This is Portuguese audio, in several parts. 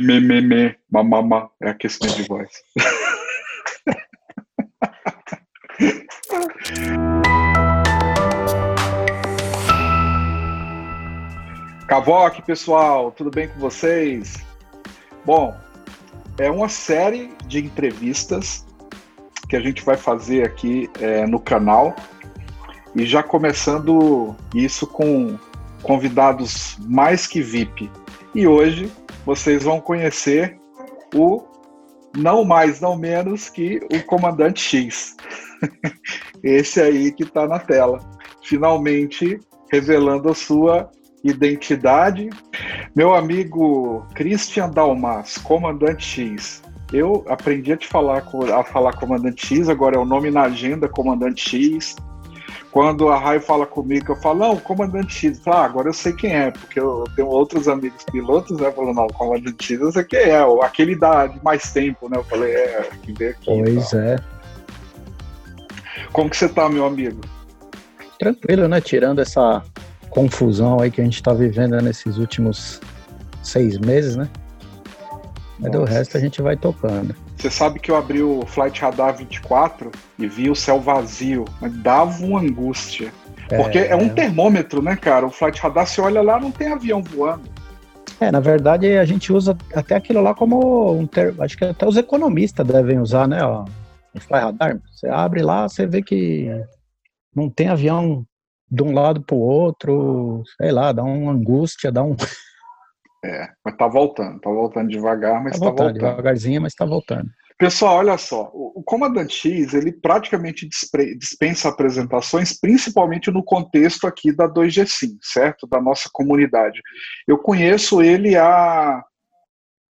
Me, me, me, mamama, é aquecimento de voz. Cavoque, pessoal, tudo bem com vocês? Bom, é uma série de entrevistas que a gente vai fazer aqui é, no canal e já começando isso com convidados mais que VIP. E hoje vocês vão conhecer o não mais, não menos que o Comandante X. Esse aí que está na tela, finalmente revelando a sua identidade. Meu amigo Christian Dalmas, Comandante X. Eu aprendi a te falar a falar Comandante X, agora é o nome na agenda Comandante X. Quando a Rai fala comigo, eu falo, não, Comandante X. Eu falo, ah, agora eu sei quem é, porque eu tenho outros amigos pilotos, né? Falando, não, Comandante X, eu sei quem é, aquele da, de mais tempo, né? Eu falei, é, que vê aqui. Pois é. Como que você tá, meu amigo? Tranquilo, né? Tirando essa confusão aí que a gente tá vivendo nesses últimos seis meses, né? Mas Nossa. do resto a gente vai tocando. Você sabe que eu abri o Flight Radar 24 e vi o céu vazio, mas dava uma angústia. Porque é, é um termômetro, né, cara? O Flight Radar, você olha lá, não tem avião voando. É, na verdade a gente usa até aquilo lá como um ter... acho que até os economistas devem usar, né, ó, o Flight Radar. Você abre lá, você vê que não tem avião de um lado para o outro, sei lá, dá uma angústia, dá um É, mas tá voltando, tá voltando devagar, mas tá, tá voltando, voltando. Devagarzinho, mas tá voltando. Pessoal, olha só, o, Comandante X, ele praticamente dispensa apresentações, principalmente no contexto aqui da 2G Sim, certo? Da nossa comunidade. Eu conheço ele há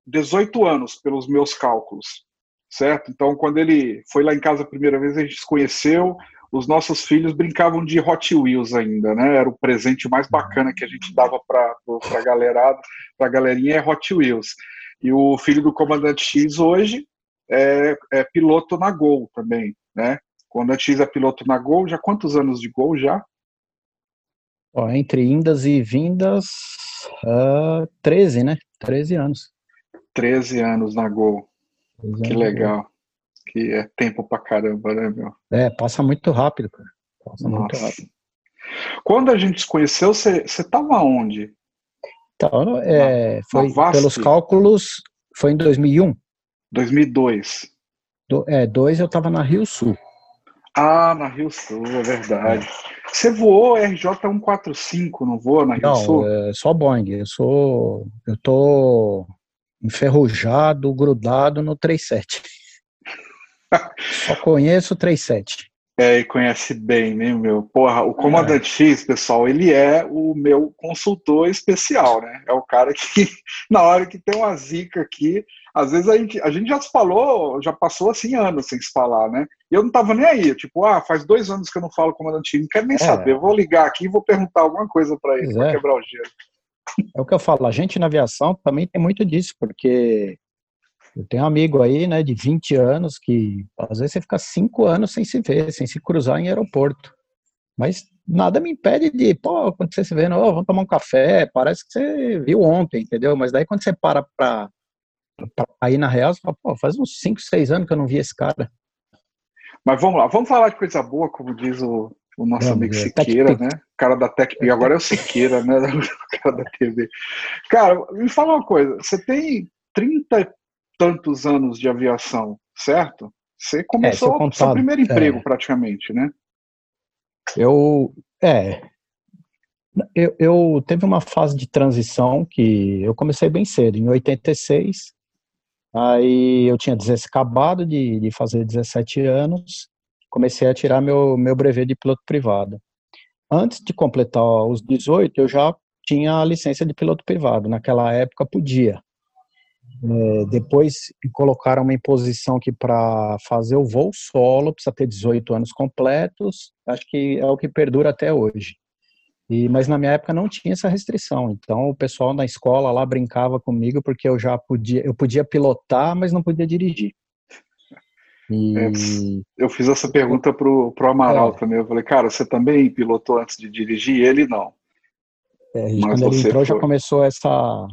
18 anos, pelos meus cálculos, certo? Então, quando ele foi lá em casa a primeira vez, a gente se conheceu, os nossos filhos brincavam de Hot Wheels ainda, né? Era o presente mais bacana que a gente dava para a galerada, para a galerinha é Hot Wheels. E o filho do Comandante X hoje é, é piloto na Gol também, né? Comandante X é piloto na Gol, já quantos anos de Gol já? Ó, entre indas e vindas, uh, ah, 13, né? 13 anos. 13 anos na Gol. Que legal que é tempo pra caramba, né, meu? É, passa muito rápido, cara. Passa Nossa. muito rápido. Quando a gente se conheceu, você estava onde? Então, é, foi, pelos cálculos, foi em 2001. 2002. Do, é, dois eu estava na Rio Sul. Ah, na Rio Sul, é verdade. Você voou RJ145, não voa na Rio não, Sul? Não, é só Boeing. Eu sou, eu tô enferrujado, grudado no 37. Só conheço o 37. É, e conhece bem, né, meu? Porra, o Comandante é. X, pessoal, ele é o meu consultor especial, né? É o cara que, na hora que tem uma zica aqui, às vezes a gente, a gente já se falou, já passou assim anos sem se falar, né? E eu não tava nem aí, tipo, ah, faz dois anos que eu não falo Comandante X, não quero nem é. saber, eu vou ligar aqui e vou perguntar alguma coisa para ele, pra é. quebrar o gelo. É o que eu falo, a gente na aviação também tem muito disso, porque eu tenho um amigo aí, né, de 20 anos, que às vezes você fica cinco anos sem se ver, sem se cruzar em aeroporto. Mas nada me impede de, pô, quando você se vê, oh, vamos tomar um café, parece que você viu ontem, entendeu? Mas daí quando você para pra, pra ir na real, você fala, pô, faz uns 5, 6 anos que eu não vi esse cara. Mas vamos lá, vamos falar de coisa boa, como diz o, o nosso vamos amigo Siqueira, né? O cara da TechPix, agora é o Siqueira, né? O cara da TV. Cara, me fala uma coisa, você tem 30 tantos anos de aviação, certo? Você começou é, seu primeiro emprego é, praticamente, né? Eu é eu, eu teve uma fase de transição que eu comecei bem cedo, em 86. Aí eu tinha acabado de, de fazer 17 anos, comecei a tirar meu, meu brevet de piloto privado. Antes de completar os 18, eu já tinha a licença de piloto privado. Naquela época podia. É, depois colocaram uma imposição que para fazer o voo solo precisa ter 18 anos completos. Acho que é o que perdura até hoje. E, mas na minha época não tinha essa restrição. Então o pessoal na escola lá brincava comigo porque eu já podia, eu podia pilotar, mas não podia dirigir. E... É, eu fiz essa pergunta pro, pro Amaral é. também. Eu falei, cara, você também pilotou antes de dirigir? Ele não. É, quando ele entrou foi... já começou essa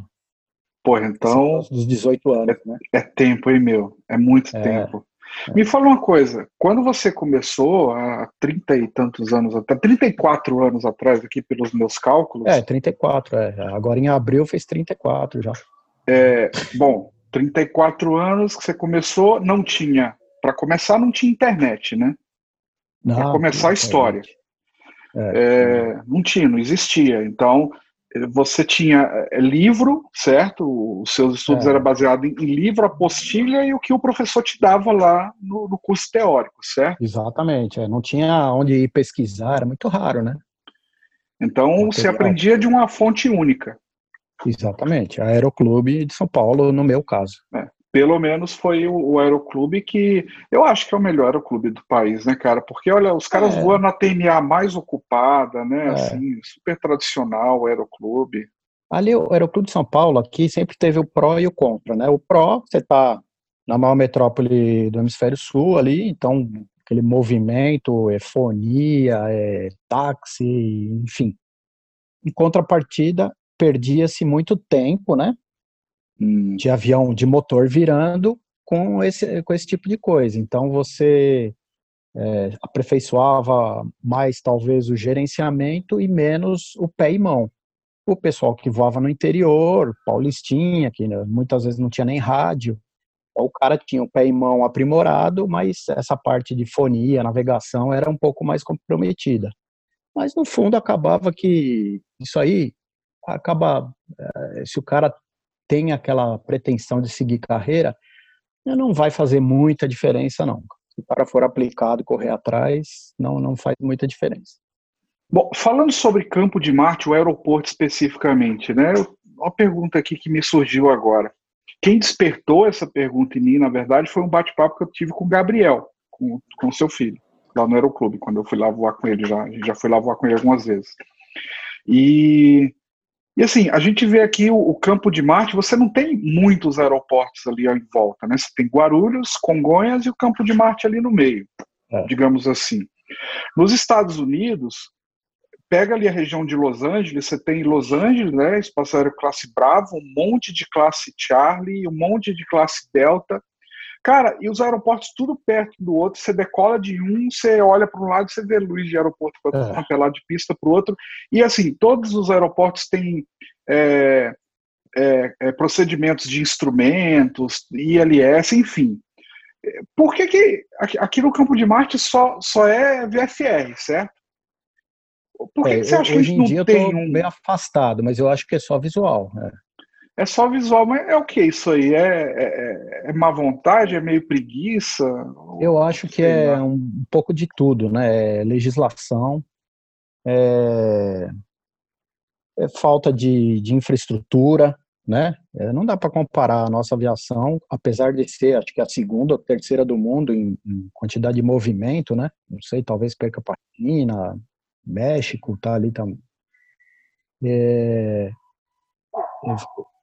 Pô, então. Dos 18 anos, é, né? É tempo, hein, meu? É muito é, tempo. É. Me fala uma coisa, quando você começou há 30 e tantos anos atrás, 34 anos atrás, aqui pelos meus cálculos. É, 34, é. Agora em abril fez 34 já. É, bom, 34 anos que você começou, não tinha. Para começar, não tinha internet, né? Para começar a história. É, é, não tinha, não existia. Então, você tinha é, livro, certo? Os seus estudos é. eram baseados em, livro, apostilha e o que o professor te dava lá no, no curso teórico, certo? Exatamente. É. Não tinha onde ir pesquisar, era muito raro, né? Então, você aprendia de uma fonte única. Exatamente. Aeroclube de São Paulo, no meu caso. É pelo menos foi o, o, aeroclube que eu acho que é o melhor aeroclube do país, né, cara? Porque olha, os caras é. voam na TNA mais ocupada, né? É. Assim, super tradicional o aeroclube. Ali o Aeroclube de São Paulo aqui sempre teve o pró e o contra, né? O pró, você tá na maior metrópole do hemisfério sul ali, então aquele movimento, é fonia, é táxi, enfim. Em contrapartida, perdia-se muito tempo, né? Hum. de avião de motor virando com esse, com esse tipo de coisa. Então você é, aperfeiçoava mais talvez o gerenciamento e menos o pé e mão. O pessoal que voava no interior, paulistinha, que né, muitas vezes não tinha nem rádio, o cara tinha o pé e mão aprimorado, mas essa parte de fonia, navegação era um pouco mais comprometida. Mas no fundo acabava que isso aí acaba, é, se o cara tem aquela pretensão de seguir carreira, não vai fazer muita diferença, não. Se o cara for aplicado correr atrás, não, não faz muita diferença. Bom, falando sobre Campo de Marte, o aeroporto especificamente, né? Uma pergunta aqui que me surgiu agora. Quem despertou essa pergunta em mim, na verdade, foi um bate-papo que eu tive com o Gabriel, com, com seu filho, lá no Aeroclube, quando eu fui lá voar com ele, já, já foi lá voar com ele algumas vezes. E e assim, a gente vê aqui o, o, Campo de Marte, você não tem muitos aeroportos ali em volta, né? Você tem Guarulhos, Congonhas e o Campo de Marte ali no meio, é. digamos assim. Nos Estados Unidos, pega ali a região de Los Angeles, você tem Los Angeles, né, espaço aéreo classe Bravo, um monte de classe Charlie, um monte de classe Delta, Cara, e os aeroportos tudo perto do outro, você decola de um, você olha para um lado, você vê luz de aeroporto para é. lado de pista para o outro. E assim, todos os aeroportos têm é, é, é procedimentos de instrumentos, ILS, enfim. Por que, que aqui no Campo de Marte só, só é VFR, certo? Por que, é, que você acha que a gente não tem um... bem afastado, mas eu acho que é só visual. É. É só visual, mas é o que isso aí? É, é, é, má vontade? É meio preguiça? Eu acho que é um pouco de tudo, né? É legislação, é, é falta de, de, infraestrutura, né? É, não dá para comparar a nossa aviação, apesar de ser, acho que a segunda ou terceira do mundo em, em quantidade de movimento, né? Não sei, talvez perca para China, México, tá ali também. É,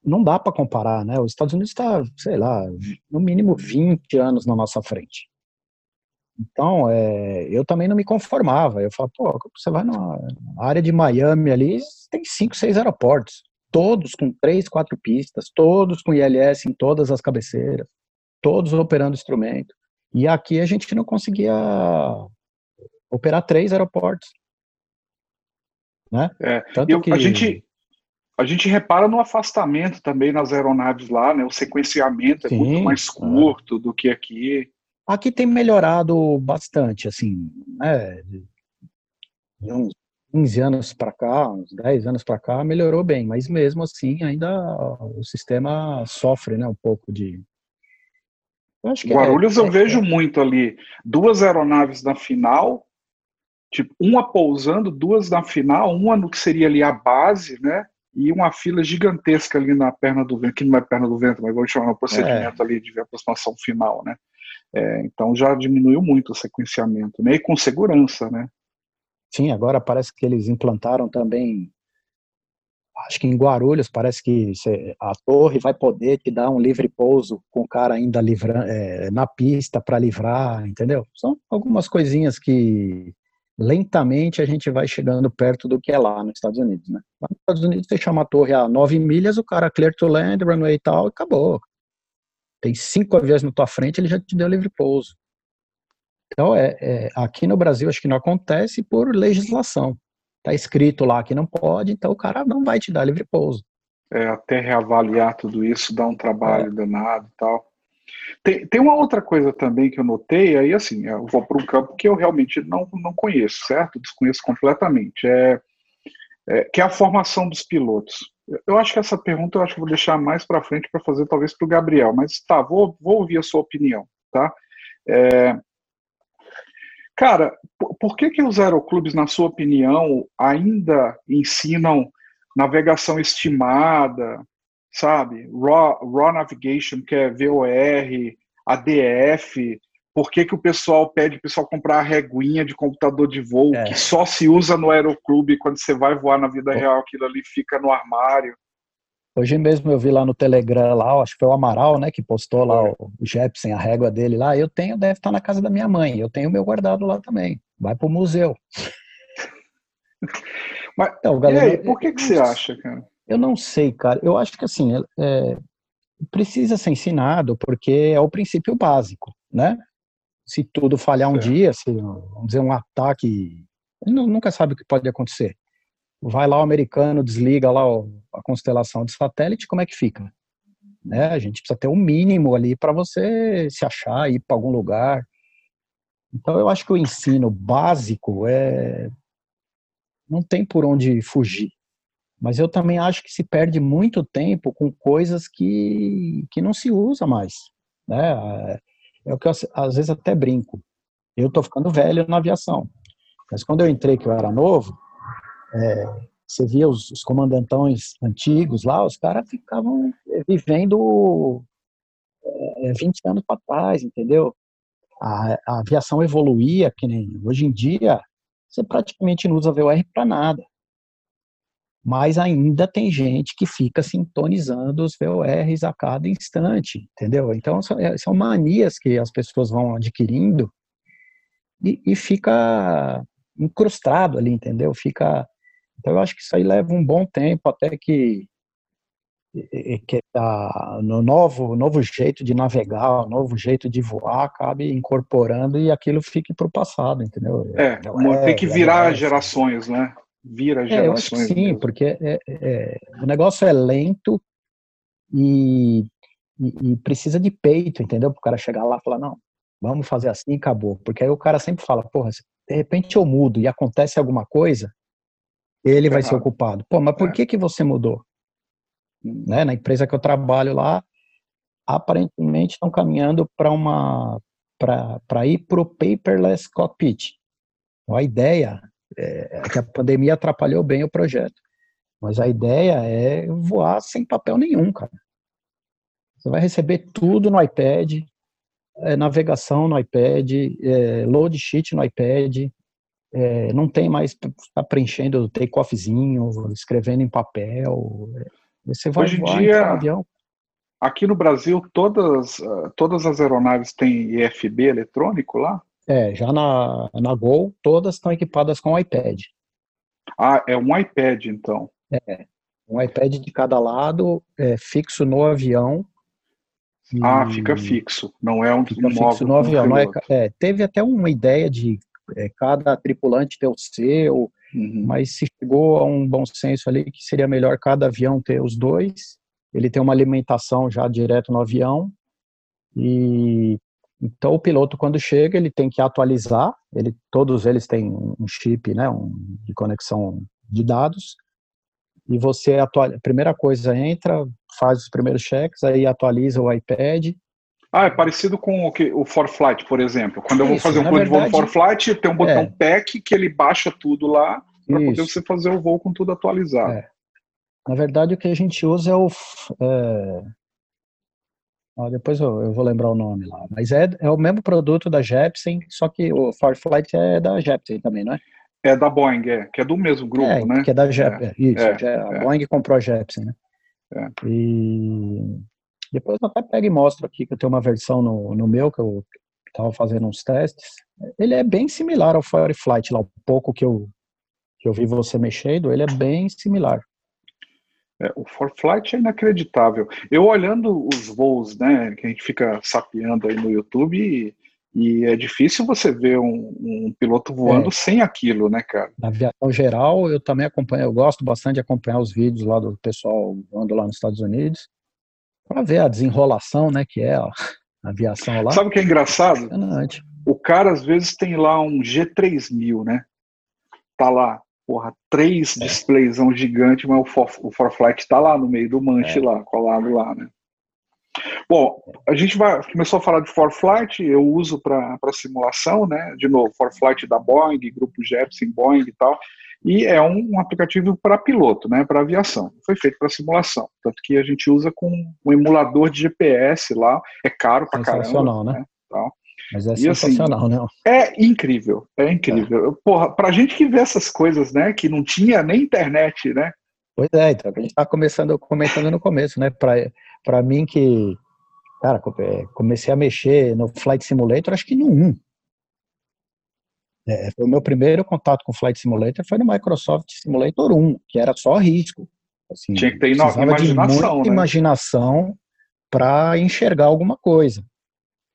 não dá para comparar, né? Os Estados Unidos está, sei lá, no mínimo 20 anos na nossa frente. Então, é, eu também não me conformava. Eu falo, pô, você vai na área de Miami ali, tem cinco, seis aeroportos, todos com três, quatro pistas, todos com ILS em todas as cabeceiras, todos operando instrumento. E aqui a gente não conseguia operar três aeroportos. Né? É, Tanto eu, que... A gente a gente repara no afastamento também nas aeronaves lá, né? O sequenciamento Sim, é muito mais curto é. do que aqui. Aqui tem melhorado bastante, assim, né? De uns 15 anos para cá, uns 10 anos para cá, melhorou bem, mas mesmo assim ainda o sistema sofre, né? Um pouco de. Eu acho que é, Guarulhos é, eu é, vejo muito ali. Duas aeronaves na final, tipo, uma pousando, duas na final, uma no que seria ali a base, né? E uma fila gigantesca ali na perna do vento, que não é perna do vento, mas vamos chamar no procedimento é. ali de aproximação final, né? É, então já diminuiu muito o sequenciamento, né? E com segurança, né? Sim, agora parece que eles implantaram também, acho que em Guarulhos parece que a torre vai poder te dar um livre pouso com o cara ainda livra, é, na pista para livrar, entendeu? São algumas coisinhas que lentamente a gente vai chegando perto do que é lá nos Estados Unidos, né? Lá nos Estados Unidos você chama a torre a nove milhas, o cara clear to land, runway e tal, e acabou. Tem cinco aviões na tua frente, ele já te deu livre pouso. Então, é, é, aqui no Brasil, acho que não acontece por legislação. Está escrito lá que não pode, então o cara não vai te dar livre pouso. É, até reavaliar tudo isso dá um trabalho é. danado e tal. Tem, tem uma outra coisa também que eu notei, aí assim, eu vou para um campo que eu realmente não, não conheço, certo? Desconheço completamente. É, é, que é a formação dos pilotos. Eu acho que essa pergunta eu acho que vou deixar mais para frente para fazer talvez para o Gabriel, mas tá, vou, vou ouvir a sua opinião, tá? É, cara, por, que que os aeroclubes, na sua opinião, ainda ensinam navegação estimada, sabe? Raw, raw Navigation, que é VOR, ADF. Por que, que o pessoal pede o pessoal comprar a reguinha de computador de voo, é. que só se usa no aeroclube quando você vai voar na vida real, aquilo ali fica no armário. Hoje mesmo eu vi lá no Telegram, lá, acho que foi o Amaral, né, que postou lá o, o Jepsen, a régua dele lá. Eu tenho, deve estar na casa da minha mãe. Eu tenho o meu guardado lá também. Vai pro museu. Mas, então, galera, e aí, por que, que você acha, cara? Eu não sei, cara. Eu acho que assim, é, precisa ser ensinado porque é o princípio básico, né? Se tudo falhar um é. dia, se, vamos dizer, um ataque, nunca sabe o que pode acontecer. Vai lá o americano, desliga lá a constelação de satélite, como é que fica? Né? A gente precisa ter um mínimo ali para você se achar, ir para algum lugar. Então eu acho que o ensino básico é não tem por onde fugir. Mas eu também acho que se perde muito tempo com coisas que, que não se usa mais. Né? É o que eu às vezes até brinco. Eu estou ficando velho na aviação. Mas quando eu entrei, que eu era novo, é, você via os, os, comandantões antigos lá, os caras ficavam vivendo é, 20 anos para trás, entendeu? A, a, aviação evoluía, que nem hoje em dia, você praticamente não usa VOR para nada mas ainda tem gente que fica sintonizando os VORs a cada instante, entendeu? Então são, é, são manias que as pessoas vão adquirindo e, e, fica incrustado ali, entendeu? Fica, então eu acho que isso aí leva um bom tempo até que que no novo novo jeito de navegar, novo jeito de voar, acabe incorporando e aquilo fique para o passado, entendeu? É, é tem que virar é, gerações, né? Vira gerações. É, eu acho que sim, mesmo. porque é, é, o negócio é lento e, e, e, precisa de peito, entendeu? Para o cara chegar lá e falar, não, vamos fazer assim e acabou. Porque aí o cara sempre fala, porra, de repente eu mudo e acontece alguma coisa, ele vai ser ocupado. Pô, mas por é. que, que você mudou? Hum. Né? Na empresa que eu trabalho lá, aparentemente estão caminhando para uma para ir para o paperless cockpit. Então, a ideia é, que a pandemia atrapalhou bem o projeto. Mas a ideia é voar sem papel nenhum, cara. Você vai receber tudo no iPad, é, navegação no iPad, é, load sheet no iPad, é, não tem mais tá preenchendo take-offzinho, escrevendo em papel. É, você vai Hoje voar em dia, avião. Aqui no Brasil, todas, todas as aeronaves têm IFB eletrônico lá? É, já na, na Gol, todas estão equipadas com iPad. Ah, é um iPad, então. É, um iPad de cada lado, é, fixo no avião. Ah, fica fixo, não é um, fica fixo no avião. Não é, é, teve até uma ideia de é, cada tripulante ter o seu, uhum. mas se chegou a um bom senso ali que seria melhor cada avião ter os dois. Ele tem uma alimentação já direto no avião e então o piloto quando chega ele tem que atualizar, ele todos eles têm um chip, né, um, de conexão de dados. E você atualiza, primeira coisa entra, faz os primeiros cheques, aí atualiza o iPad. Ah, é parecido com o, que, o ForFlight, por exemplo. Quando eu vou fazer um plano de voo no ForFlight, tem um botão é. PEC que ele baixa tudo lá para poder você fazer o voo com tudo atualizado. É. Na verdade, o que a gente usa é o é, ah, depois eu, eu, vou lembrar o nome lá. Mas é, é o mesmo produto da Jepsen, só que o Farflight é da Jepsen também, não é? É da Boeing, é, que é do mesmo grupo, é, né? Que é da Jepsen, é, isso. É, a é. Boeing comprou a Jepsen, né? É. E depois eu até pego e mostro aqui que eu tenho uma versão no, no meu, que eu, estava fazendo uns testes. Ele é bem similar ao Fireflight, lá o pouco que eu, que eu vi você mexendo, ele é bem similar. É, o Forflight é inacreditável. Eu olhando os voos, né, que a gente fica sapeando aí no YouTube, e, e é difícil você ver um, um piloto voando é. sem aquilo, né, cara? Na aviação geral, eu também acompanho, eu gosto bastante de acompanhar os vídeos lá do pessoal voando lá nos Estados Unidos, para ver a desenrolação, né, que é a aviação lá. Sabe o que é engraçado? O cara às vezes tem lá um G3000, né? Tá lá porra, três é. displays um gigante, mas o, For, o Forflight tá lá no meio do manche é. lá, colado lá, né? Bom, a gente vai, começou a falar de Forflight, eu uso para simulação, né? De novo, Forflight da Boeing, Grupo Jetson, Boeing e tal. E é um, um aplicativo para piloto, né? Para aviação. Foi feito para simulação. Tanto que a gente usa com um emulador de GPS lá. É caro para caramba. né? né? Tal. Mas é e, assim, sensacional, assim, né? É incrível, é incrível. É. Porra, pra gente que vê essas coisas, né, que não tinha nem internet, né? Pois é, então, a gente tá começando, comentando no começo, né? Pra, pra mim que, cara, é, comecei a mexer no Flight Simulator, acho que no 1. É, foi o meu primeiro contato com Flight Simulator foi no Microsoft Simulator 1, que era só risco. Assim, Tinha que ter imaginação, né? imaginação para enxergar alguma coisa.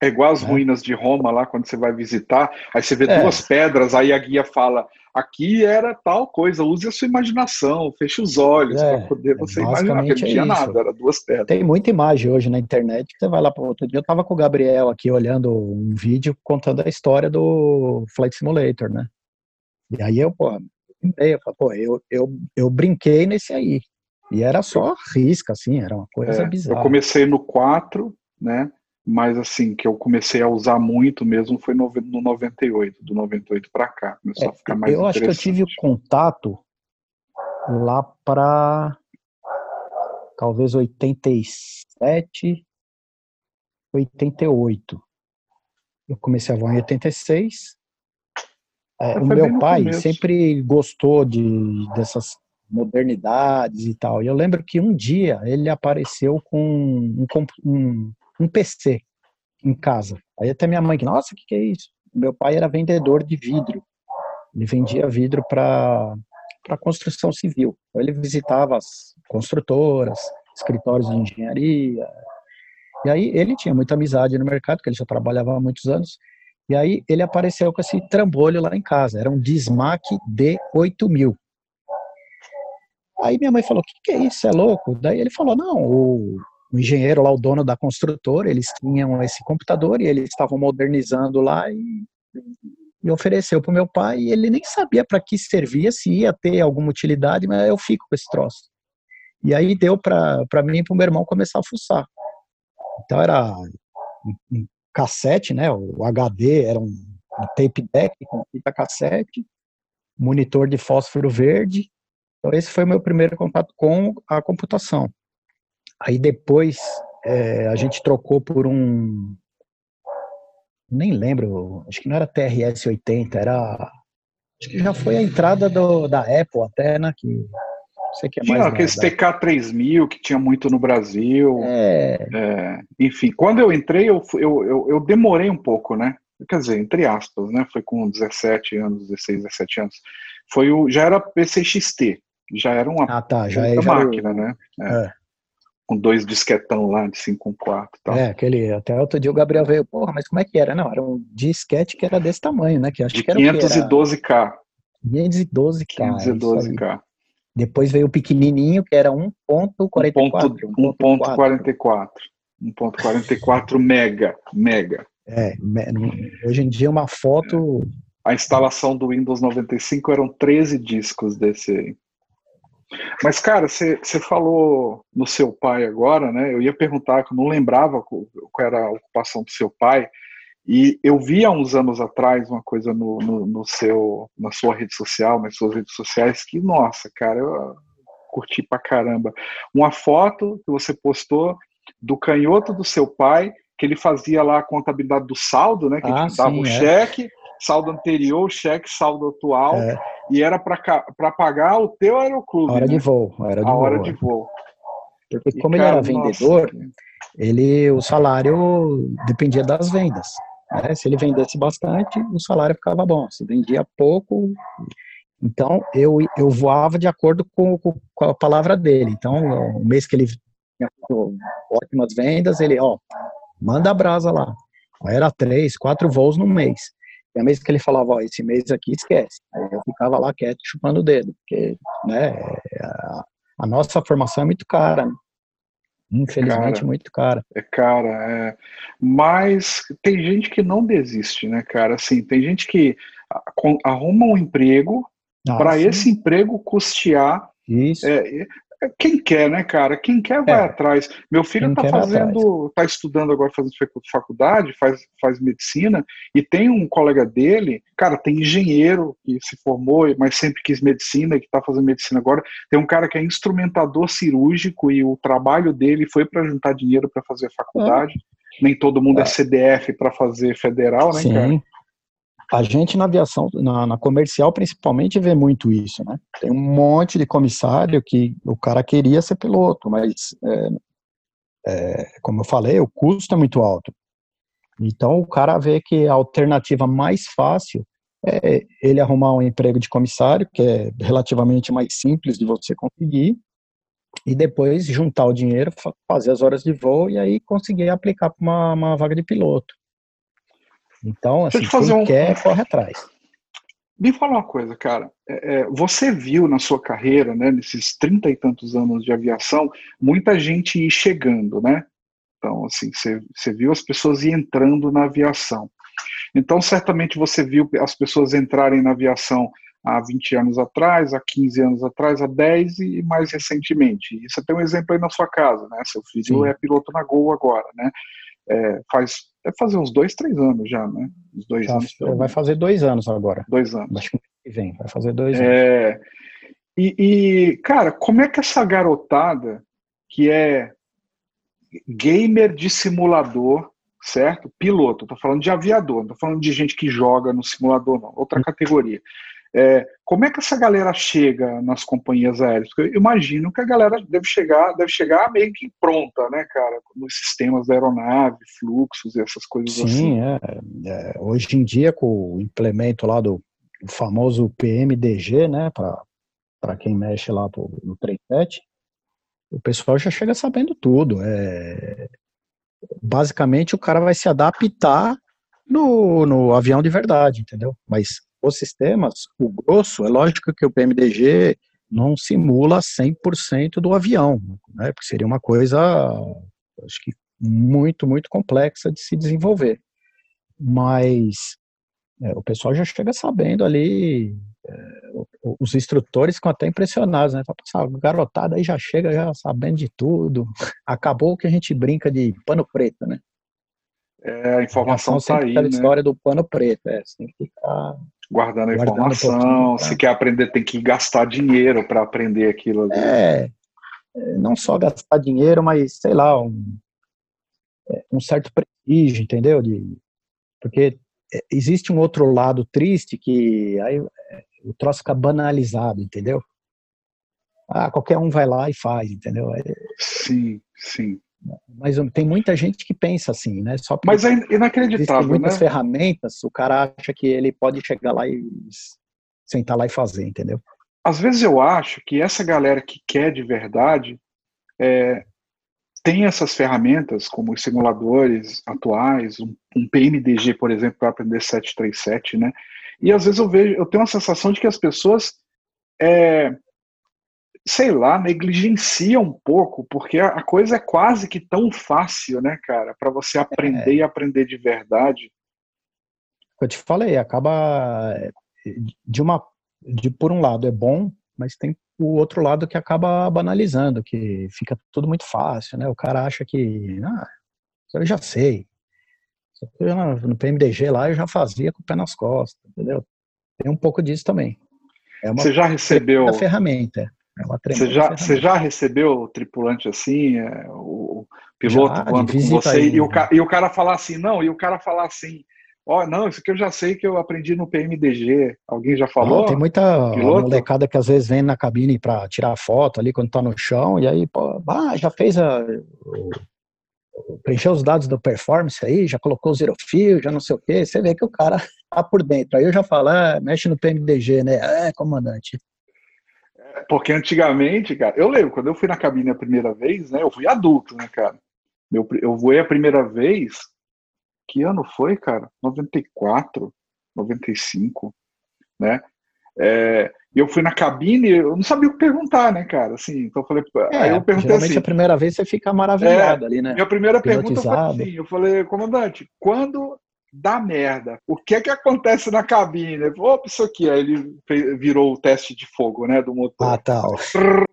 É igual as é. ruínas de Roma lá, quando você vai visitar, aí você vê é. duas pedras, aí a guia fala, aqui era tal coisa, use a sua imaginação, feche os olhos é, para poder você imaginar, porque não tinha nada, era duas pedras. Tem muita imagem hoje na internet, você vai lá para outro dia, eu estava com o Gabriel aqui olhando um vídeo contando a história do Flight Simulator, né? E aí eu, pô, eu, pô, eu, eu, eu brinquei nesse aí. E era só risca, assim, era uma coisa é, bizarra. Eu comecei no 4, né? Mas assim, que eu comecei a usar muito mesmo foi no, no 98, do 98 para cá, começou é, a ficar mais Eu acho que eu tive contato lá para talvez 87, 88. Eu comecei a voar em 86. É, o meu pai começo. sempre gostou de dessas modernidades e tal. E eu lembro que um dia ele apareceu com um, um um PC em casa. Aí até minha mãe, nossa, o que, que é isso? Meu pai era vendedor de vidro. Ele vendia vidro para para construção civil. Então, ele visitava as construtoras, escritórios de engenharia. E aí ele tinha muita amizade no mercado, porque ele já trabalhava há muitos anos. E aí ele apareceu com esse trambolho lá em casa. Era um Dismac D8000. Aí minha mãe falou: "O que, que é isso? É louco?" Daí ele falou: "Não, o o engenheiro lá, o dono da construtora, eles tinham esse computador e eles estavam modernizando lá e, e ofereceu para o meu pai e ele nem sabia para que servia, se ia ter alguma utilidade, mas eu fico com esse troço. E aí deu para mim e para o meu irmão começar a fuçar. Então era um, cassete, né? O HD era um, um tape deck com fita cassete, monitor de fósforo verde. Então esse foi o meu primeiro contato com a computação. Aí depois é, a gente trocou por um. Nem lembro, acho que não era TRS 80, era. Acho que já foi a entrada do, da Apple até, né? Que, sei que é tinha aqueles TK3000 que tinha muito no Brasil. É... É, enfim, quando eu entrei, eu, eu, eu, eu, demorei um pouco, né? Quer dizer, entre aspas, né? Foi com 17 anos, 16, 17 anos. Foi o, já era PCXT, já era uma ah, tá, já, é, já máquina, né? É. é com dois disquetão lá de 5 4 tal. É, aquele, até outro dia o Gabriel veio, porra, mas como é que era? Não, era um disquete que era desse tamanho, né? Que acho de que era 512K. 512K. 512K. Depois veio o pequenininho, que era 1.44. 1.44. 1.44 mega, mega. É, hoje em dia uma foto... A instalação do Windows 95 eram 13 discos desse aí. Mas, cara, você falou no seu pai agora, né? Eu ia perguntar, que eu não lembrava qual era a ocupação do seu pai. E eu vi há uns anos atrás uma coisa no, no, no, seu, na sua rede social, nas suas redes sociais, que, nossa, cara, eu curti pra caramba. Uma foto que você postou do canhoto do seu pai, que ele fazia lá a contabilidade do saldo, né? Que ah, dava o um é. cheque, saldo anterior, cheque, saldo atual. É e era para pagar o teu aeroclube. A hora né? de voo. A hora de, a voo, hora de voo. Porque como e, ele cara, era vendedor, nossa, ele o salário dependia das vendas. Né? Se ele vendesse bastante, o salário ficava bom. Se vendia pouco, então eu, eu voava de acordo com, com a palavra dele. Então, o mês que ele tinha ótimas vendas, ele, ó, manda a brasa lá. Era três, quatro voos no mês. A mês que ele falava, ó, esse mês aqui esquece. Aí eu ficava lá quieto, chupando o dedo, porque, né, a, a nossa formação é muito cara, né? Infelizmente, cara, muito cara. É cara, é. Mas tem gente que não desiste, né, cara? Assim, tem gente que arruma um emprego ah, para esse emprego custear. Isso. É, quem quer, né, cara? Quem quer vai é. atrás. Meu filho está fazendo, está estudando agora, fazendo faculdade, faz, faz medicina, e tem um colega dele, cara, tem engenheiro que se formou, mas sempre quis medicina e que está fazendo medicina agora. Tem um cara que é instrumentador cirúrgico e o trabalho dele foi para juntar dinheiro para fazer faculdade. É. Nem todo mundo é, é CDF para fazer federal, né, Sim. cara? A gente na aviação, na, na, comercial principalmente, vê muito isso, né? Tem um monte de comissário que o cara queria ser piloto, mas, é, é, como eu falei, o custo é muito alto. Então o cara vê que a alternativa mais fácil é ele arrumar um emprego de comissário, que é relativamente mais simples de você conseguir, e depois juntar o dinheiro, fazer as horas de voo e aí conseguir aplicar para uma, uma vaga de piloto. Então, assim, quem um... quer, corre atrás. Me fala uma coisa, cara. É, é, você viu na sua carreira, né, nesses trinta e tantos anos de aviação, muita gente ir chegando, né? Então, assim, você, você viu as pessoas ir entrando na aviação. Então, certamente você viu as pessoas entrarem na aviação há 20 anos atrás, há 15 anos atrás, há 10 e mais recentemente. E você tem um exemplo aí na sua casa, né? Seu filho Sim. é piloto na Gol agora, né? É, faz Deve fazer uns dois, três anos já, né? Uns dois já, anos. Vai fazer dois anos agora. Dois anos. Acho que vem, vai fazer dois é, anos. E, e, cara, como é que essa garotada que é gamer de simulador, certo? Piloto, tô falando de aviador, não tô falando de gente que joga no simulador, não, outra categoria. É, como é que essa galera chega nas companhias aéreas? Porque eu imagino que a galera deve chegar, deve chegar meio que pronta, né, cara, nos sistemas da aeronave, fluxos e essas coisas Sim, assim. Sim, é, é, hoje em dia com o implemento lá do famoso PMDG, né, para quem mexe lá no 37, o pessoal já chega sabendo tudo. É, basicamente o cara vai se adaptar no, no avião de verdade, entendeu? Mas os sistemas, o grosso, é lógico que o PMDG não simula 100% do avião, né, porque seria uma coisa, acho que muito, muito complexa de se desenvolver. Mas é, o pessoal já chega sabendo ali, é, os instrutores ficam até impressionados, né? Essa garotada aí já chega já sabendo de tudo. Acabou que a gente brinca de pano preto, né? É, a informação está aí, né? história do pano preto, é, você tem que ficar guardando a informação. Um se quer aprender, tem que gastar dinheiro para aprender aquilo ali. É, não só gastar dinheiro, mas sei lá, um, é, um certo prestígio, entendeu? De, porque é, existe um outro lado triste que aí é, o troço fica banalizado, entendeu? Ah, qualquer um vai lá e faz, entendeu? Sim, sim. Mas tem muita gente que pensa assim, né? Só Mas é inacreditável, tem muitas né? ferramentas, o cara acha que ele pode chegar lá e sentar lá e fazer, entendeu? Às vezes eu acho que essa galera que quer de verdade é, tem essas ferramentas, como os simuladores atuais, um, um PMDG, por exemplo, para aprender 737, né? E às vezes eu vejo, eu tenho a sensação de que as pessoas é, sei lá, negligencia um pouco, porque a, coisa é quase que tão fácil, né, cara, para você aprender é. e aprender de verdade. Eu te falei, acaba de uma de por um lado é bom, mas tem o outro lado que acaba banalizando, que fica tudo muito fácil, né? O cara acha que, ah, eu já sei. No PMDG lá eu já fazia com o pé nas costas, entendeu? Tem um pouco disso também. É uma Você já recebeu a ferramenta. É você, já, você já recebeu o tripulante assim, é, o, piloto já, com você e o, e o cara falar assim, não, e o cara falar assim, ó, oh, não, isso aqui eu já sei que eu aprendi no PMDG. Alguém já falou? Não, tem muita molecada que às vezes vem na cabine para tirar foto ali quando tá no chão, e aí, pô, ah, já fez a, preencheu os dados do performance aí, já colocou o zero fio, já não sei o quê, você vê que o cara tá por dentro. Aí eu já falo, ah, mexe no PMDG, né? É, comandante. Porque antigamente, cara, eu lembro, quando eu fui na cabine a primeira vez, né? Eu fui adulto, né, cara? Meu, eu voei a primeira vez. Que ano foi, cara? 94, 95, né? É, eu fui na cabine, eu não sabia o que perguntar, né, cara? Assim, então eu falei, é, aí eu perguntei geralmente assim. a primeira vez você fica maravilhado é, ali, né? Minha primeira pergunta foi assim, eu falei, comandante, quando dá merda, o que é que acontece na cabine? Opa, isso aqui, aí ele virou o teste de fogo, né, do motor. Ah, tá.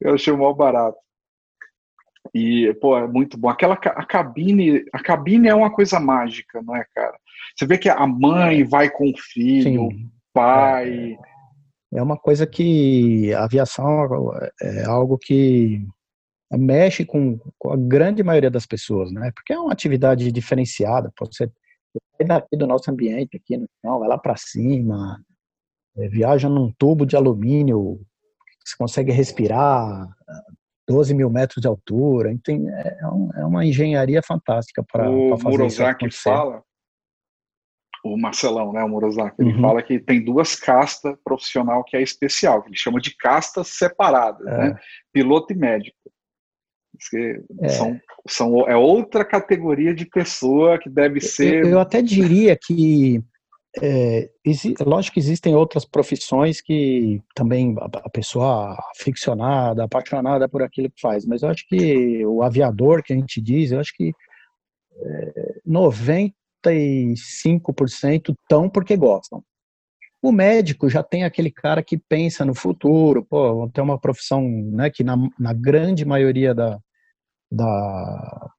eu achei o maior barato. E, pô, é muito bom. Aquela a cabine, a cabine é uma coisa mágica, não é, cara? Você vê que a mãe vai com o filho, Sim. o pai. É, é uma coisa que a aviação é algo que mexe com, com, a grande maioria das pessoas, né? Porque é uma atividade diferenciada. Você sai daqui do nosso ambiente, aqui no chão, vai lá para cima, é, viaja num tubo de alumínio, você consegue respirar 12 mil metros de altura. Então, é, é uma engenharia fantástica para fazer Murozaki isso fala, o Marcelão, né, o Murozaki, ele uhum. fala que tem duas castas profissional que é especial, que ele chama de castas separadas, é. né, piloto e médico. É. São, são, é outra categoria de pessoa que deve ser. Eu, eu até diria que é, lógico que existem outras profissões que também a pessoa aficionada, apaixonada por aquilo que faz, mas eu acho que o aviador que a gente diz, eu acho que é, 95% tão porque gostam. O médico já tem aquele cara que pensa no futuro, pô, vou ter uma profissão né, que na, na grande maioria da, da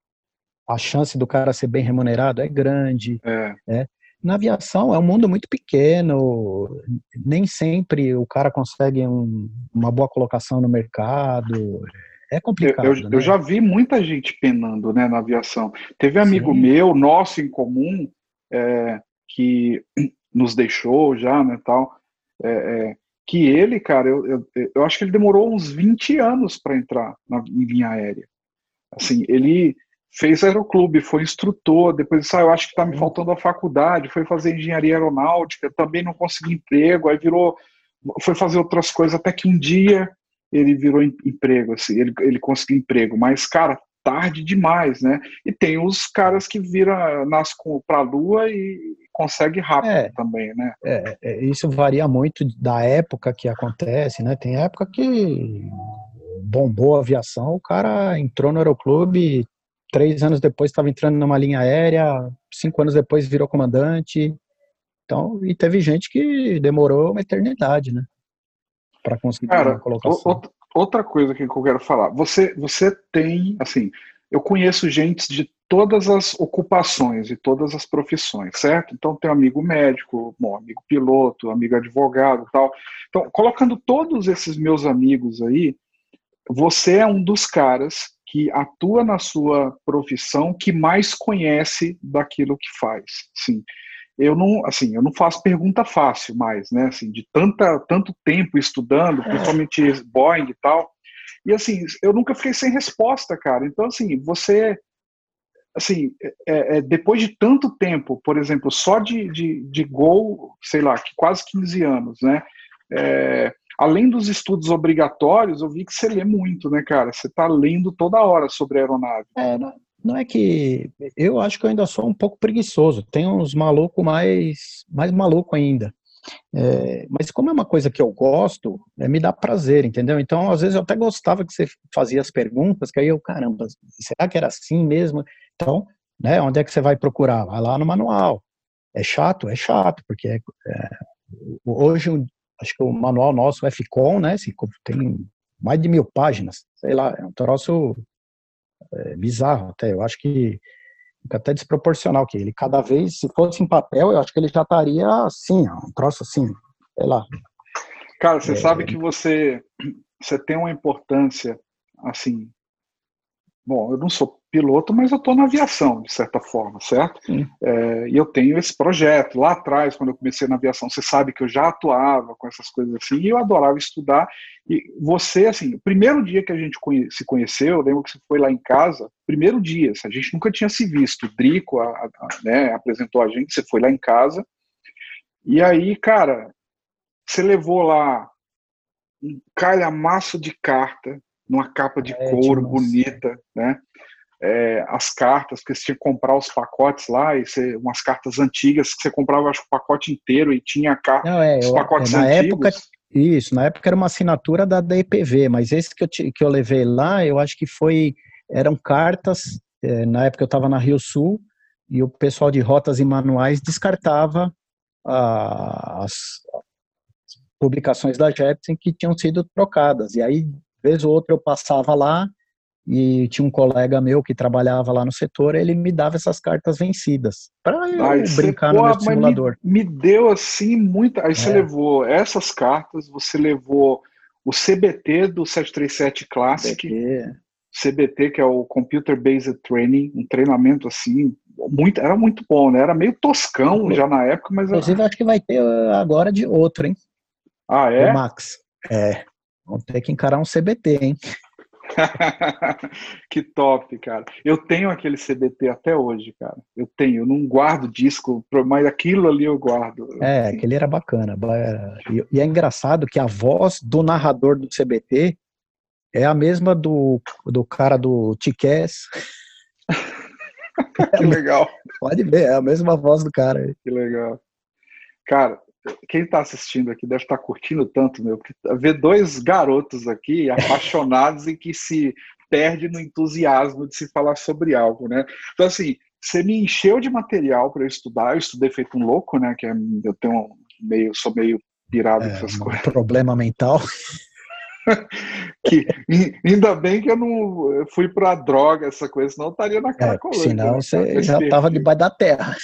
a chance do cara ser bem remunerado é grande. É. Né? na aviação é um mundo muito pequeno, nem sempre o cara consegue um, uma boa colocação no mercado. É complicado. Eu, eu, né? eu, já vi muita gente penando né, na aviação. Teve amigo Sim. meu, nosso em comum, é, que nos deixou já, né, tal, é, é, que ele, cara, eu, eu, eu, acho que ele demorou uns 20 anos para entrar na, em linha aérea. Assim, ele fez aeroclube, foi instrutor, depois disse, ah, eu acho que está me faltando a faculdade, foi fazer engenharia aeronáutica, também não consegui emprego, aí virou, foi fazer outras coisas, até que um dia ele virou emprego, assim, ele, ele conseguiu emprego, mas, cara, tarde demais, né? E tem os caras que viram, nascem para a lua e consegue rápido é, também, né? É, é, isso varia muito da época que acontece, né? Tem época que bombou a aviação, o cara entrou no aeroclube, três anos depois estava entrando numa linha aérea, cinco anos depois virou comandante. Então, e teve gente que demorou uma eternidade, né? Para conseguir Cara, uma colocação. Outra coisa que eu quero falar. Você, você tem, assim, eu conheço gente de todas as ocupações e todas as profissões, certo? Então, tem amigo médico, bom, amigo piloto, amigo advogado tal. Então, colocando todos esses meus amigos aí, você é um dos caras que atua na sua profissão que mais conhece daquilo que faz. Sim. Eu não, assim, eu não faço pergunta fácil mais, né? Assim, de tanta, tanto tempo estudando, é. principalmente Boeing e tal. E assim, eu nunca fiquei sem resposta, cara. Então, assim, você assim, é, é, depois de tanto tempo, por exemplo, só de, de, de gol, sei lá, quase 15 anos, né? É, além dos estudos obrigatórios, eu vi que você lê muito, né, cara? Você está lendo toda hora sobre aeronave. É, não, é que. Eu acho que eu ainda sou um pouco preguiçoso. Tem uns malucos mais, mais maluco ainda. É, mas como é uma coisa que eu gosto, é, me dá prazer, entendeu? Então, às vezes eu até gostava que você fazia as perguntas, que aí eu, caramba, será que era assim mesmo? Então, né, onde é que você vai procurar? Vai lá no manual. É chato? É chato, porque é, é, hoje acho que o manual nosso, o FCOM, né, tem mais de mil páginas, sei lá, é um troço é, bizarro até, eu acho que fica até desproporcional que ele cada vez, se fosse em papel, eu acho que ele já estaria assim, um troço assim, sei lá. Cara, você é, sabe que você, você tem uma importância, assim, bom, eu não sou piloto, mas eu estou na aviação, de certa forma, certo? É, e eu tenho esse projeto. Lá atrás, quando eu comecei na aviação, você sabe que eu já atuava com essas coisas assim, e eu adorava estudar. E você, assim, o primeiro dia que a gente conhe se conheceu, eu lembro que você foi lá em casa, primeiro dia, a gente nunca tinha se visto. O Drico a, a, né, apresentou a gente, você foi lá em casa, e aí, cara, você levou lá um calhamaço de carta, numa capa de é, couro bonita, né? É, as cartas, porque você tinha que comprar os pacotes lá, e você, umas cartas antigas que você comprava acho, o pacote inteiro e tinha carta, Não, é, os pacotes eu, na antigos. Época, isso, na época era uma assinatura da, EPV, mas esse que eu, que eu levei lá, eu acho que foi, eram cartas, é, na época eu estava na Rio Sul, e o pessoal de rotas e manuais descartava as, publicações da Jepsen que tinham sido trocadas. E aí, vez ou outra, eu passava lá e tinha um colega meu que trabalhava lá no setor, ele me dava essas cartas vencidas para eu brincar no meu simulador. Me, me, deu assim muita. Aí é. você levou essas cartas, você levou o CBT do 737 Classic. CBT. CBT, que é o Computer Based Training, um treinamento assim, muito, era muito bom, né? Era meio toscão já na época, mas. Inclusive, era... acho que vai ter agora de outro, hein? Ah, é? O Max. É. Vamos ter que encarar um CBT, hein? que top, cara. Eu tenho aquele CBT até hoje, cara. Eu tenho, eu não guardo disco, mas aquilo ali eu guardo. É, aquele era bacana. E é engraçado que a voz do narrador do CBT é a mesma do, do cara do Tiqués. que legal. Pode ver, é a mesma voz do cara. Que legal. Cara, quem está assistindo aqui deve estar tá curtindo tanto, meu, porque ver dois garotos aqui apaixonados e que se perde no entusiasmo de se falar sobre algo, né? Então, assim, você me encheu de material para eu estudar, eu estudei feito um louco, né? Que é, eu tenho meio, sou meio pirado é, com essas um coisas. Problema mental. que ainda bem que eu não fui para droga, essa coisa, senão eu estaria na cara É, senão você já estava debaixo da terra.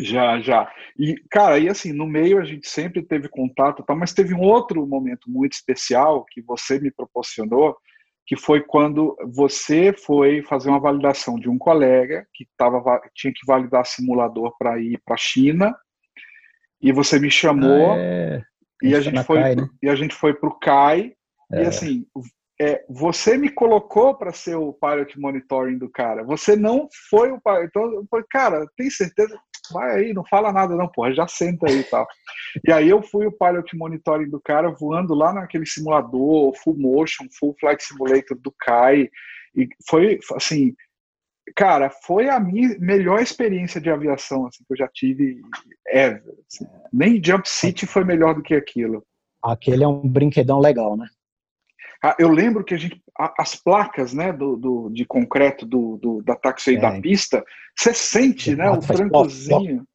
Já, já. E, cara, e assim, no meio a gente sempre teve contato, tá, mas teve um outro momento muito especial que você me proporcionou, que foi quando você foi fazer uma validação de um colega que tava, tinha que validar simulador para ir para a China, e você me chamou, ah, é. e, a gente foi, né? e a gente foi para o CAI, é. e assim, é, você me colocou para ser o pilot monitoring do cara. Você não foi o pilot. Então, eu falei, cara, tem certeza? Vai aí, não fala nada não, porra, já senta aí e tal. E aí eu fui o pilot monitoring do cara voando lá naquele simulador, full motion, full flight simulator do Kai, e foi, assim, cara, foi a minha melhor experiência de aviação assim, que eu já tive ever. Assim. Nem Jump City foi melhor do que aquilo. Aquele é um brinquedão legal, né? Ah, eu lembro que a gente, as placas né, do, do de concreto do, do da taxi é. da pista, você sente, né? O trancozinho.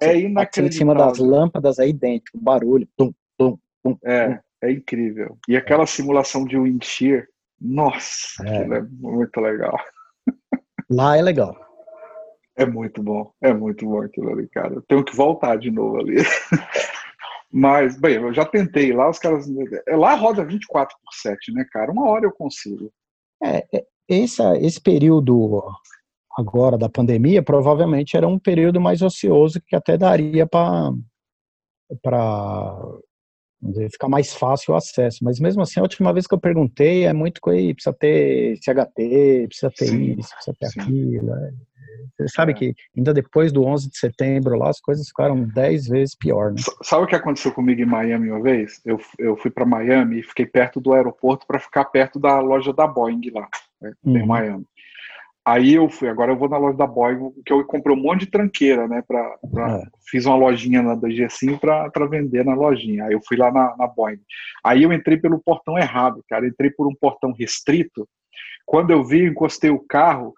é inacreditável. Em cima das lâmpadas é idêntico, barulho. Tum, tum, tum, é, é incrível. E aquela simulação de wind shear, nossa, é. é muito legal. Lá é legal. É muito bom, é muito bom aquilo ali, cara. Eu tenho que voltar de novo ali. Mas, bem, eu já tentei lá, os caras. Lá roda 24 por 7, né, cara? Uma hora eu consigo. É, é esse, esse período agora da pandemia provavelmente era um período mais ocioso que até daria para ficar mais fácil o acesso. Mas mesmo assim, a última vez que eu perguntei é muito coisa, precisa ter CHT, precisa ter sim, isso, precisa ter sim. aquilo. É. Você sabe é. que ainda depois do 11 de setembro lá, as coisas ficaram 10 vezes pior, né? Sabe o que aconteceu comigo em Miami uma vez? Eu, eu fui para Miami e fiquei perto do aeroporto para ficar perto da loja da Boeing lá, né, uhum. em Miami. Aí eu fui, agora eu vou na loja da Boeing, que eu comprei um monte de tranqueira, né? Pra, pra é. Fiz uma lojinha na da Gessim para vender na lojinha. Aí eu fui lá na, na Boeing. Aí eu entrei pelo portão errado, cara. Entrei por um portão restrito. Quando eu vi, eu encostei o carro,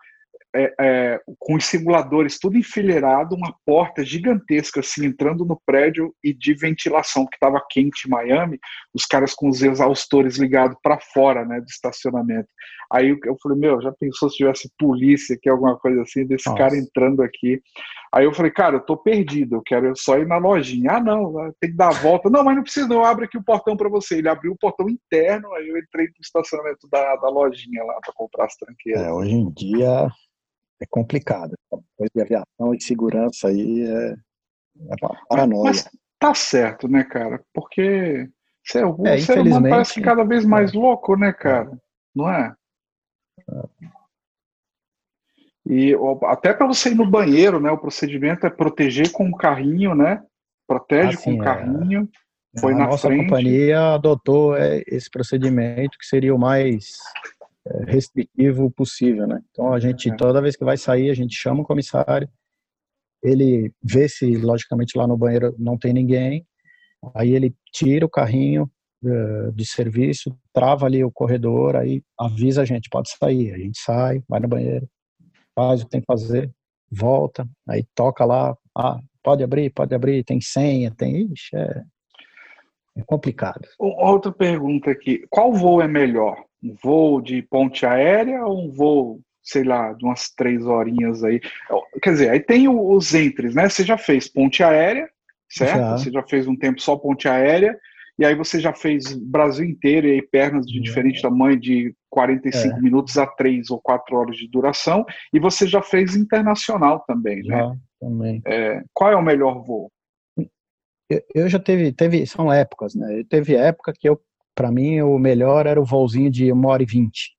é, é, com os simuladores tudo enfileirado, uma porta gigantesca assim entrando no prédio e de ventilação que estava quente em Miami, os caras com os exaustores ligados para fora, né, do estacionamento. Aí eu falei, meu, já pensou se tivesse polícia aqui, alguma coisa assim, desse Nossa. cara entrando aqui? Aí eu falei, cara, eu tô perdido, eu quero só ir na lojinha. Ah, não, tem que dar a volta. Não, mas não precisa, não, abre aqui o portão para você. Ele abriu o portão interno, aí eu entrei no estacionamento da, da lojinha lá para comprar as tranqueiras. É, hoje em dia é complicado. Depois de aviação e segurança aí é, é paranoia. Mas, tá certo, né, cara? Porque é, o é, ser humano parece cada vez mais é. louco, né, cara? Não é? é. E até para você ir no banheiro, né? O procedimento é proteger com o carrinho, né? Protege assim, com o é. carrinho. É. Foi a na nossa frente. companhia adotou é, esse procedimento que seria o mais é, restritivo possível, né? Então a gente é. toda vez que vai sair a gente chama o comissário, ele vê se logicamente lá no banheiro não tem ninguém, aí ele tira o carrinho uh, de serviço, trava ali o corredor, aí avisa a gente pode sair, a gente sai, vai no banheiro, faz o que tem que fazer, volta, aí toca lá, ah, pode abrir, pode abrir, tem senha, tem. Ixi, é, é complicado. Outra pergunta aqui: qual voo é melhor? Um voo de ponte aérea ou um voo, sei lá, de umas três horinhas aí? Quer dizer, aí tem os entres, né? Você já fez ponte aérea, certo? Já. Você já fez um tempo só ponte aérea e aí você já fez Brasil inteiro e aí pernas de diferente tamanho, de 45 é. minutos a 3 ou 4 horas de duração, e você já fez internacional também, né? já, né? Também. É, qual é o melhor voo? Eu, eu, já teve, teve, são épocas, né? Teve época que eu, para mim, o melhor era o voozinho de 1 hora e 20.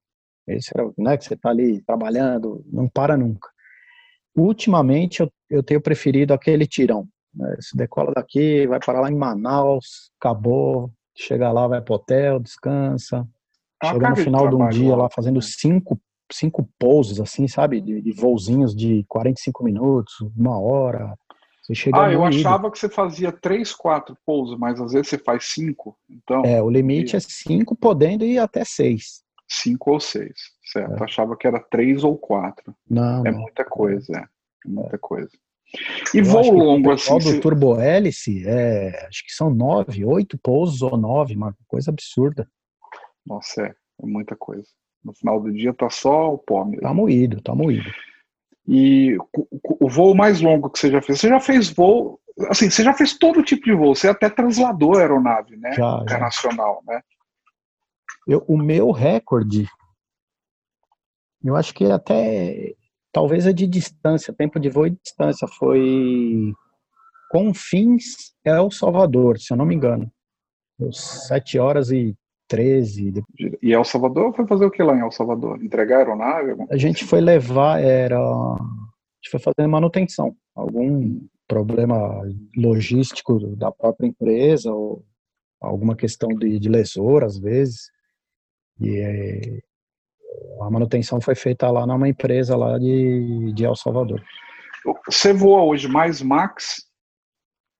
Esse era, né, que você tá ali trabalhando, não para nunca. Ultimamente eu, eu tenho preferido aquele tirão, né? Se decola daqui, vai parar lá em Manaus, acabou, chega lá, vai pro hotel, descansa. Ah, chega no final de um dia lá fazendo cinco, cinco pousos, assim, sabe? De, de voozinhos de 45 minutos, uma hora. Você chega ah, eu achava que você fazia três, quatro pousos, mas às vezes você faz cinco. Então, é, o limite e... é cinco, podendo ir até seis. Cinco ou seis, certo. É. Achava que era três ou quatro. Não. É não. muita coisa, é. é muita coisa. E voo longo, assim. O do turbo hélice, é, acho que são nove, oito pousos ou nove, uma coisa absurda. Nossa, é, é muita coisa. No final do dia tá só o pó mesmo. Tá moído, tá moído. E o, voo mais longo que você já fez, você já fez voo, assim, você já fez todo tipo de voo, você até transladou a aeronave, né? Já, internacional, já. né? Eu, o meu recorde, eu acho que até talvez a de distância, tempo de voo e distância, foi Confins El Salvador, se eu não me engano. Sete horas e 13. E El Salvador foi fazer o que lá em El Salvador? Entregar a aeronave? A gente foi levar, era. A gente foi fazer manutenção. Algum problema logístico da própria empresa, ou alguma questão de, de lesor, às vezes. E a manutenção foi feita lá numa empresa lá de, de El Salvador. Você voa hoje mais Max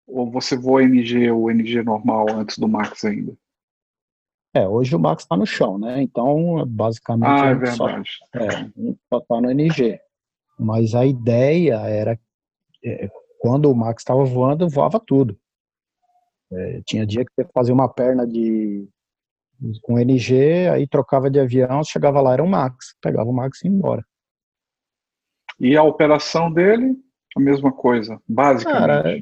ou você voa NG ou NG normal antes do Max ainda? É, hoje o Max está no chão, né? Então, basicamente, ah, é só, é, só tá no NG. Mas a ideia era, é, quando o Max estava voando, voava tudo. É, tinha dia que você fazia uma perna de com NG, aí trocava de avião, chegava lá, era um Max, pegava o Max e ia embora. E a operação dele, a mesma coisa, basicamente? Cara,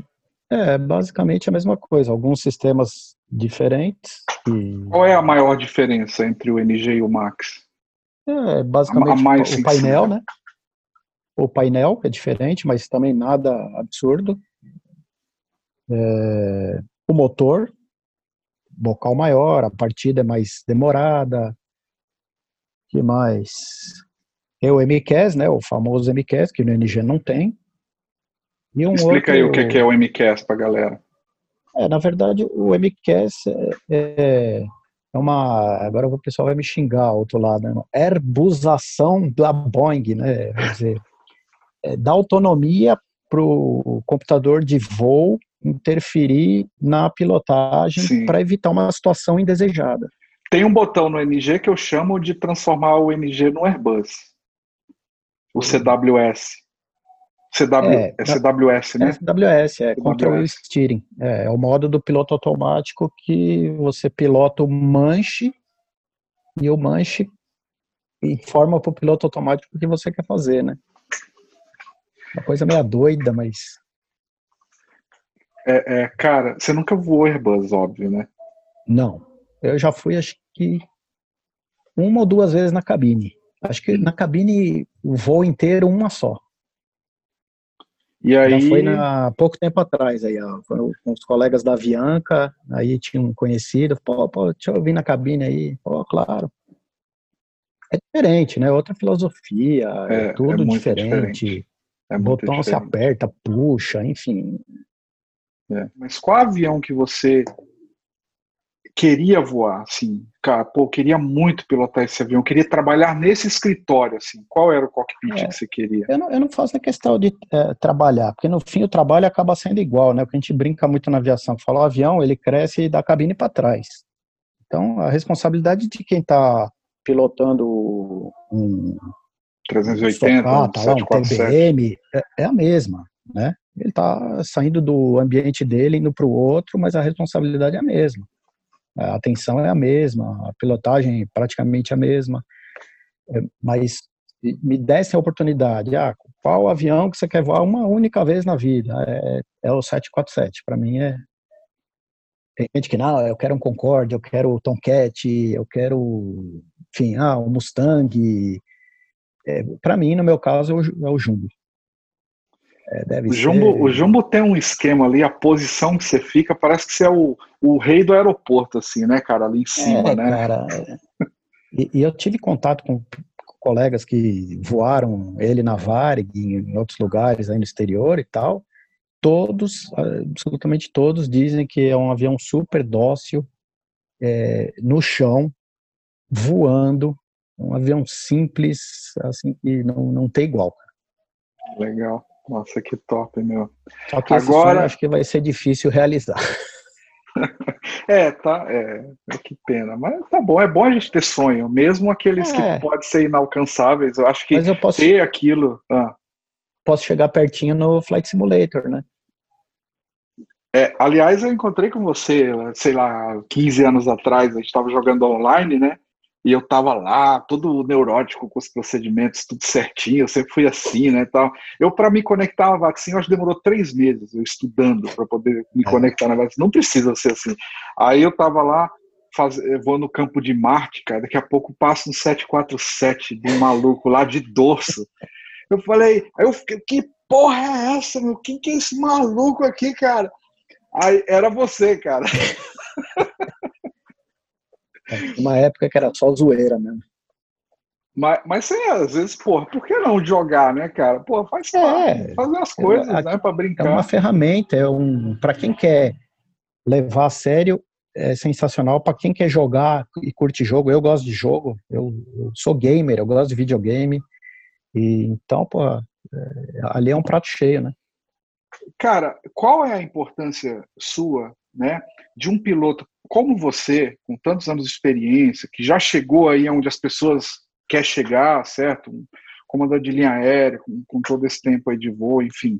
é, basicamente a mesma coisa, alguns sistemas diferentes. E... Qual é a maior diferença entre o NG e o Max? É, basicamente o painel, né? O painel é diferente, mas também nada absurdo. É, o motor, bocal maior, a partida é mais demorada. que mais? Tem o MCAS, né, o famoso MCAS, que no NG não tem. E um Explica outro... aí o que é o MCAS para galera. É, na verdade, o MCAS é, é, é uma. Agora o pessoal vai me xingar ao outro lado, né? Airbusação da Boeing, né? Quer dizer, é, dá autonomia para o computador de voo interferir na pilotagem para evitar uma situação indesejada. Tem um botão no NG que eu chamo de transformar o NG no Airbus. o CWS. CW, é, é CWS, né? É CWS, é CWS. Control Steering. É, é o modo do piloto automático que você pilota o manche e o manche informa para o piloto automático o que você quer fazer, né? Uma coisa meio doida, mas. É, é, cara, você nunca voou Airbus, óbvio, né? Não. Eu já fui, acho que uma ou duas vezes na cabine. Acho que na cabine o voo inteiro, uma só. E aí... Já foi há pouco tempo atrás, aí, ó, com os colegas da Avianca, aí tinha um conhecido, pô, pô, deixa eu vir na cabine aí, pô, claro. É diferente, né? Outra filosofia, é, é tudo é diferente. diferente. É Botão diferente. se aperta, puxa, enfim. É. Mas qual avião que você queria voar, assim, cara, pô, queria muito pilotar esse avião, queria trabalhar nesse escritório, assim, qual era o cockpit é, que você queria? Eu não, eu não faço a questão de é, trabalhar, porque no fim o trabalho acaba sendo igual, né, porque a gente brinca muito na aviação, fala o avião, ele cresce da cabine para trás, então a responsabilidade de quem está pilotando um 380, um, tá lá, um TBM, é, é a mesma, né, ele está saindo do ambiente dele, indo para o outro, mas a responsabilidade é a mesma. A atenção é a mesma, a pilotagem é praticamente a mesma. É, mas me desse a oportunidade, ah, qual avião que você quer voar uma única vez na vida? É, é o 747. Para mim é. Tem gente que não, eu quero um Concorde, eu quero o Tomcat, eu quero, enfim, ah, um Mustang. É, Para mim, no meu caso, é o, é o Jumbo. É, o, Jumbo, ser... o Jumbo tem um esquema ali, a posição que você fica, parece que você é o, o rei do aeroporto, assim, né, cara, ali em cima, é, né? Cara, e, e, eu tive contato com colegas que voaram ele na Varig, em outros lugares aí no exterior e tal. Todos, absolutamente todos, dizem que é um avião super dócil, é, no chão, voando, um avião simples, assim, que não, não tem igual. Legal. Nossa, que top, meu. Só que Agora acho que vai ser difícil realizar. é, tá. É, é, que pena. Mas tá bom, é bom a gente ter sonho, mesmo aqueles é. que podem ser inalcançáveis. Eu acho que eu posso, ter aquilo. Ah. Posso chegar pertinho no Flight Simulator, né? É, aliás, eu encontrei com você, sei lá, 15 anos atrás, a gente estava jogando online, né? E eu tava lá, todo neurótico com os procedimentos, tudo certinho, eu sempre fui assim, né, tal. Eu, para me conectar à vacina, acho que demorou três meses, eu estudando para poder me é. conectar na vacina. Não precisa ser assim. Aí eu tava lá, faz, vou no campo de Marte, cara, daqui a pouco passo no 747 de um maluco lá de dorso. Eu falei, aí eu fiquei, que porra é essa, meu? Quem que é esse maluco aqui, cara? Aí era você, cara. Uma época que era só zoeira mesmo. Mas, mas é, às vezes, porra, por que não jogar, né, cara? Pô, faz é, fazer as coisas, é, né, para brincar. É uma ferramenta, é um, para quem quer levar a sério, é sensacional. Para quem quer jogar e curte jogo, eu gosto de jogo, eu, eu sou gamer, eu gosto de videogame. E então, pô, é, ali é um prato cheio, né? Cara, qual é a importância sua, né, de um piloto como você, com tantos anos de experiência, que já chegou aí onde as pessoas querem chegar, certo? Um comandante de linha aérea, com, com, todo esse tempo aí de voo, enfim.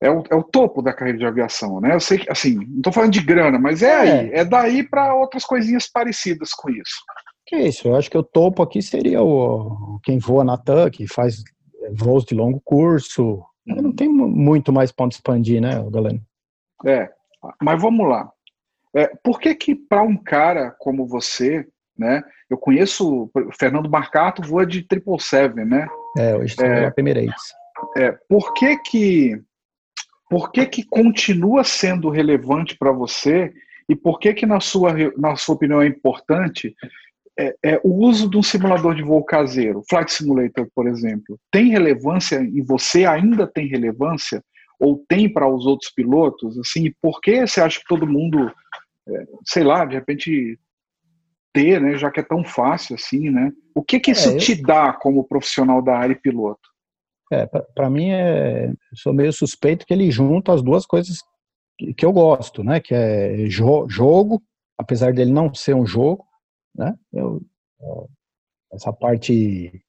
É o, é o topo da carreira de aviação, né? Eu sei que, assim, não estou falando de grana, mas é, é. aí, é daí para outras coisinhas parecidas com isso. Que isso, eu acho que o topo aqui seria o quem voa na TAM, que faz voos de longo curso. Não uhum. tem muito mais ponto expandir, né, galera? É, mas vamos lá. É, por que que para um cara como você, né? Eu conheço o Fernando Marcato voa de 777, né? É, hoje é, Emirates. É, por que que por que que continua sendo relevante para você e por que que na sua na sua opinião é importante é, é, o uso de um simulador de voo caseiro, Flight Simulator, por exemplo, tem relevância em você? Ainda tem relevância? Ou tem para os outros pilotos? Assim, por que você acha que todo mundo é, sei lá, de repente ter, né, já que é tão fácil assim, né? O que que isso é, eu... te dá como profissional da área e piloto? É, para mim é, sou meio suspeito que ele junta as duas coisas que, que eu gosto, né? Que é jo jogo, apesar dele não ser um jogo, né? Eu, essa parte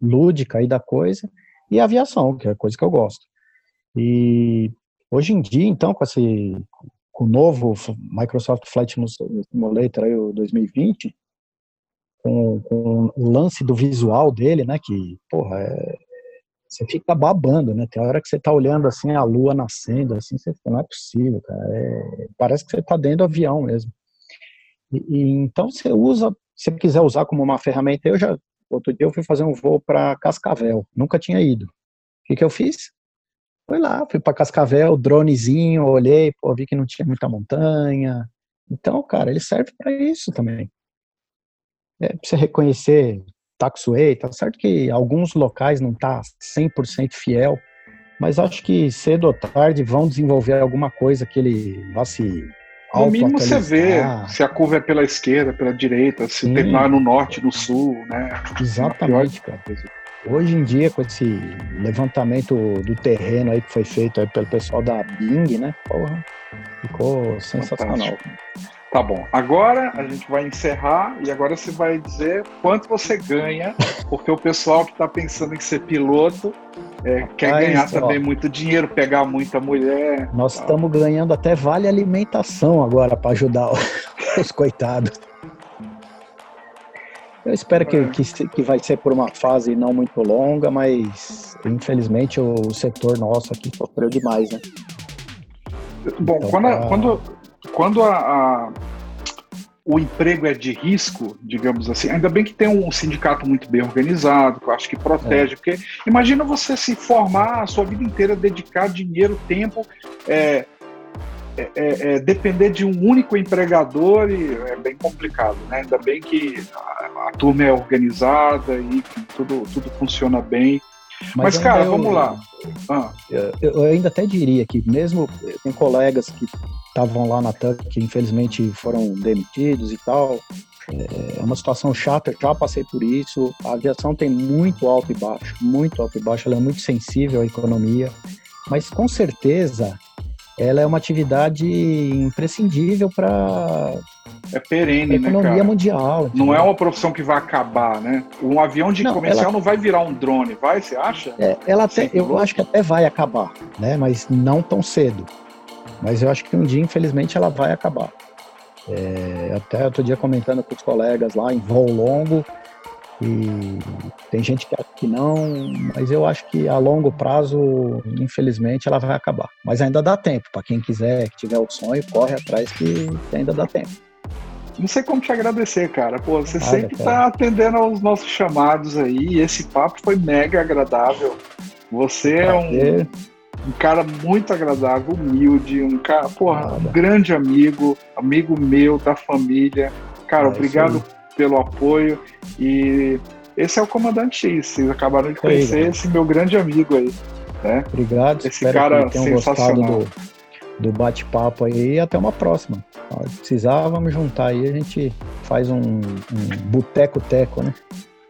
lúdica aí da coisa, e aviação, que é a coisa que eu gosto. E hoje em dia, então, com esse com o novo Microsoft Flight Simulator aí, o 2020, com, com, o lance do visual dele, né, que, porra, é, você fica babando, né, tem hora que você tá olhando, assim, a lua nascendo, assim, você não é possível, cara, é, parece que você tá dentro do avião mesmo. E, e, então você usa, se quiser usar como uma ferramenta, eu já, outro dia eu fui fazer um voo para Cascavel, nunca tinha ido. O que que eu fiz? Fui lá, fui para Cascavel, dronezinho, olhei, pô, vi que não tinha muita montanha. Então, cara, ele serve para isso também. É pra você reconhecer taxway, tá certo que alguns locais não tá 100% fiel, mas acho que cedo ou tarde vão desenvolver alguma coisa que ele vá se no mínimo você vê se a curva é pela esquerda, pela direita, se Sim. terminar no norte, no sul, né? Exatamente, cara. Hoje em dia, com esse levantamento do terreno aí que foi feito aí pelo pessoal da Bing, né? Porra, ficou sensacional. Fantástico. Tá bom. Agora a gente vai encerrar e agora você vai dizer quanto você ganha, porque o pessoal que está pensando em ser piloto é, quer ganhar também muito dinheiro, pegar muita mulher. Nós estamos ganhando até vale alimentação agora para ajudar os coitados. Eu espero que, que, que, vai ser por uma fase não muito longa, mas infelizmente o setor nosso aqui sofreu demais, né? Bom, então, quando, a, quando, quando a, a, o emprego é de risco, digamos assim, ainda bem que tem um sindicato muito bem organizado, que eu acho que protege, é. porque imagina você se formar a sua vida inteira, dedicar dinheiro, tempo, é, é, é, é, depender de um único empregador e é bem complicado, né? Ainda bem que a, a turma é organizada e tudo, tudo funciona bem. Mas, Mas cara, eu, vamos lá. Ah. Eu, eu, ainda até diria que mesmo tem colegas que estavam lá na TUC que infelizmente foram demitidos e tal. É uma situação chata, já passei por isso. A aviação tem muito alto e baixo, muito alto e baixo, ela é muito sensível à economia. Mas com certeza ela é uma atividade imprescindível para é perene, né, economia cara? mundial. Não é uma profissão que vai acabar, né? Um avião de não, comercial ela... não vai virar um drone, vai? Você acha? É, ela até, eu acho que até vai acabar, né? Mas não tão cedo. Mas eu acho que um dia, infelizmente, ela vai acabar. É, até outro dia comentando com os colegas lá em voo longo, e tem gente que acha que não, mas eu acho que a longo prazo, infelizmente, ela vai acabar. Mas ainda dá tempo, para quem quiser, que tiver o sonho, corre atrás que, ainda dá tempo. Não sei como te agradecer, cara. Pô, você sempre cara. tá atendendo aos nossos chamados aí. Esse papo foi mega agradável. Você é um, um cara muito agradável, humilde, um cara, porra, um grande amigo, amigo meu, da família. Cara, é, obrigado pelo apoio. E esse é o Comandante X. Vocês acabaram de conhecer aí, esse meu grande amigo aí. Né? Obrigado. Esse Espero cara que tenham sensacional. do, do bate-papo aí e até uma próxima. Se precisar, vamos juntar aí, a gente faz um, um boteco-teco, né?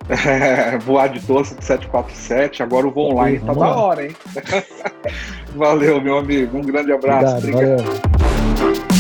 É, voar de doce de 747, agora o voo online tá da hora, hein? valeu, meu amigo. Um grande abraço. Obrigado, Obrigado.